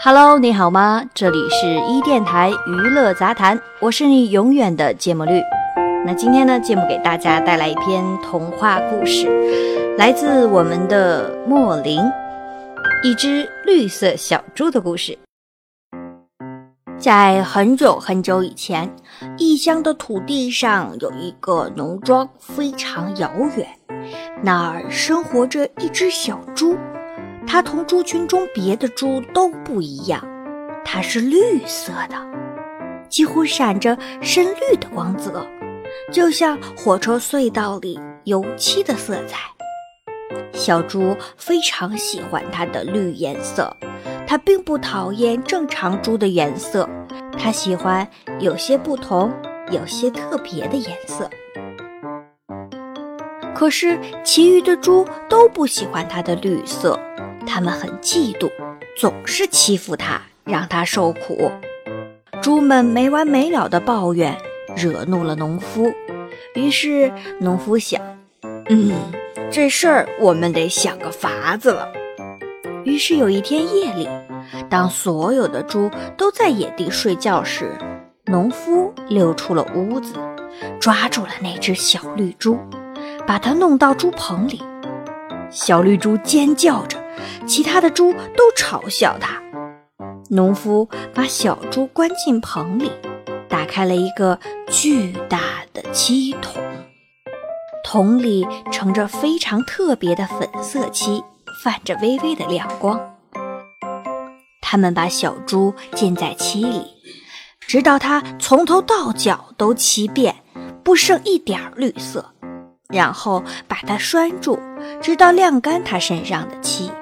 Hello，你好吗？这里是一电台娱乐杂谈，我是你永远的芥末绿。那今天呢，芥末给大家带来一篇童话故事，来自我们的莫林，一只绿色小猪的故事。在很久很久以前，异乡的土地上有一个农庄，非常遥远。那儿生活着一只小猪。它同猪群中别的猪都不一样，它是绿色的，几乎闪着深绿的光泽，就像火车隧道里油漆的色彩。小猪非常喜欢它的绿颜色，它并不讨厌正常猪的颜色，它喜欢有些不同、有些特别的颜色。可是其余的猪都不喜欢它的绿色。他们很嫉妒，总是欺负他，让他受苦。猪们没完没了的抱怨，惹怒了农夫。于是农夫想：“嗯，这事儿我们得想个法子了。”于是有一天夜里，当所有的猪都在野地睡觉时，农夫溜出了屋子，抓住了那只小绿猪，把它弄到猪棚里。小绿猪尖叫着。其他的猪都嘲笑他。农夫把小猪关进棚里，打开了一个巨大的漆桶，桶里盛着非常特别的粉色漆，泛着微微的亮光。他们把小猪浸在漆里，直到它从头到脚都漆遍，不剩一点儿绿色，然后把它拴住，直到晾干它身上的漆。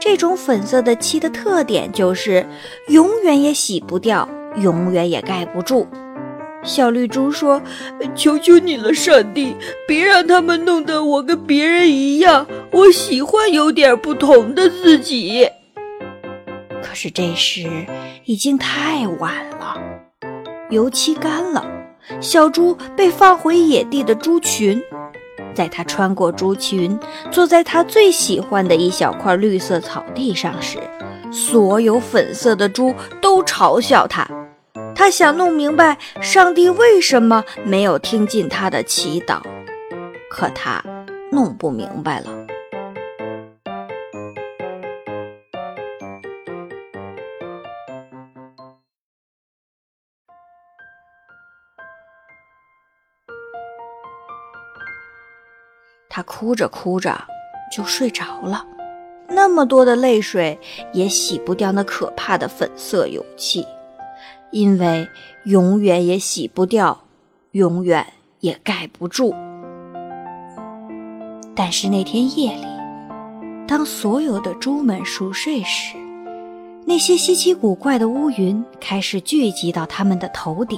这种粉色的漆的特点就是永远也洗不掉，永远也盖不住。小绿猪说：“求求你了，上帝，别让他们弄得我跟别人一样。我喜欢有点不同的自己。”可是这时已经太晚了，油漆干了，小猪被放回野地的猪群。在他穿过猪群，坐在他最喜欢的一小块绿色草地上时，所有粉色的猪都嘲笑他。他想弄明白上帝为什么没有听进他的祈祷，可他弄不明白了。他哭着哭着就睡着了，那么多的泪水也洗不掉那可怕的粉色油漆，因为永远也洗不掉，永远也盖不住。但是那天夜里，当所有的猪们熟睡时，那些稀奇古怪的乌云开始聚集到他们的头顶，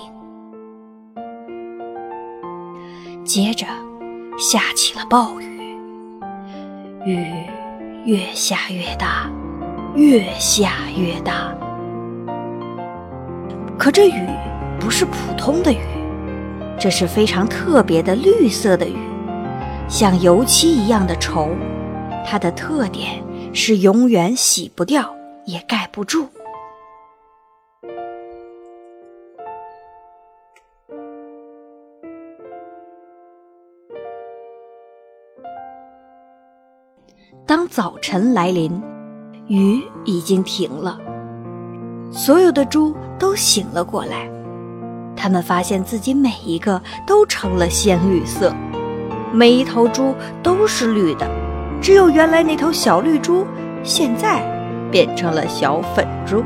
接着。下起了暴雨，雨越下越大，越下越大。可这雨不是普通的雨，这是非常特别的绿色的雨，像油漆一样的稠。它的特点是永远洗不掉，也盖不住。当早晨来临，雨已经停了，所有的猪都醒了过来。他们发现自己每一个都成了鲜绿色，每一头猪都是绿的，只有原来那头小绿猪现在变成了小粉猪。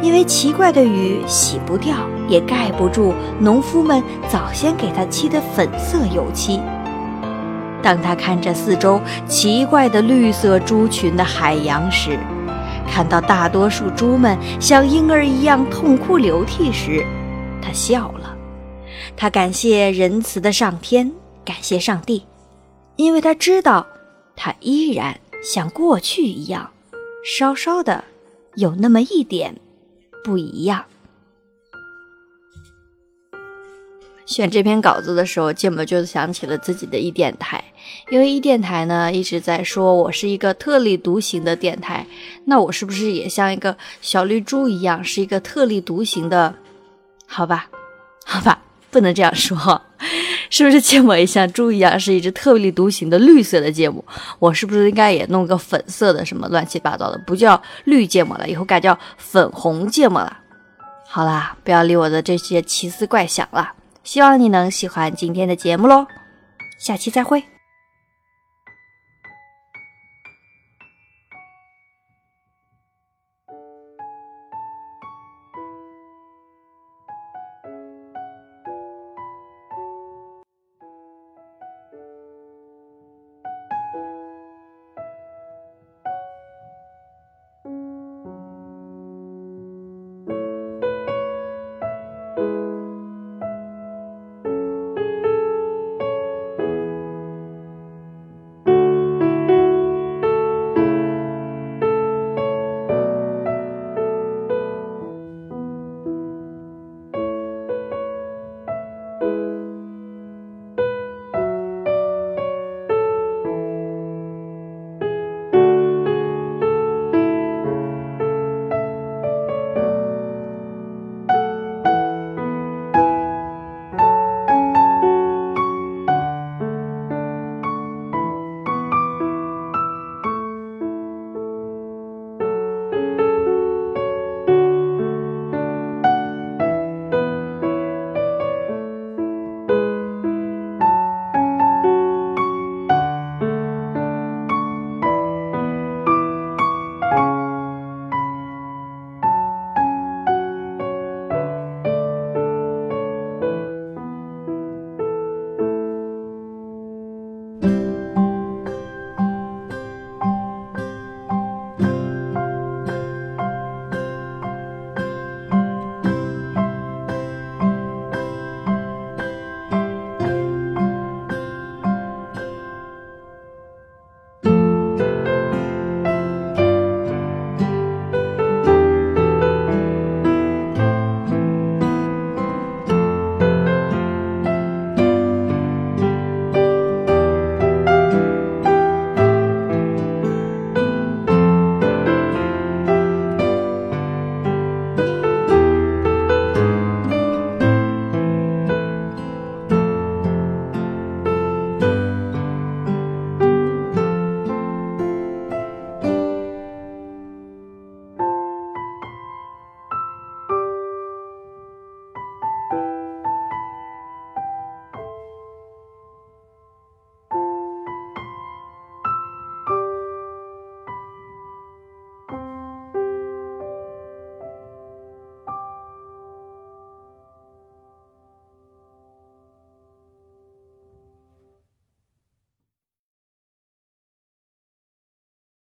因为奇怪的雨洗不掉，也盖不住农夫们早先给它漆的粉色油漆。当他看着四周奇怪的绿色猪群的海洋时，看到大多数猪们像婴儿一样痛哭流涕时，他笑了。他感谢仁慈的上天，感谢上帝，因为他知道，他依然像过去一样，稍稍的有那么一点不一样。选这篇稿子的时候，芥末就想起了自己的一电台，因为一电台呢一直在说我是一个特立独行的电台，那我是不是也像一个小绿猪一样，是一个特立独行的？好吧，好吧，不能这样说，是不是芥末也像猪一样，是一只特立独行的绿色的芥末？我是不是应该也弄个粉色的什么乱七八糟的，不叫绿芥末了，以后改叫粉红芥末了？好啦，不要理我的这些奇思怪想了。希望你能喜欢今天的节目喽，下期再会。